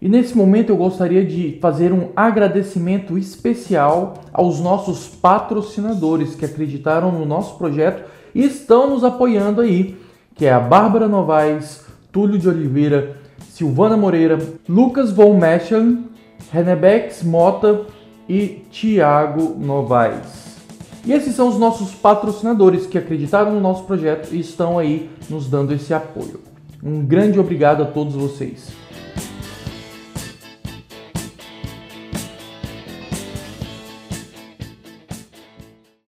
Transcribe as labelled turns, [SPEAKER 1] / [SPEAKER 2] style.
[SPEAKER 1] E nesse momento eu gostaria de fazer um agradecimento especial aos nossos patrocinadores que acreditaram no nosso projeto e estão nos apoiando aí, que é a Bárbara Novaes, Túlio de Oliveira, Silvana Moreira, Lucas von Meschel, Renebex Mota e Tiago Novaes. E esses são os nossos patrocinadores que acreditaram no nosso projeto e estão aí nos dando esse apoio. Um grande obrigado a todos vocês.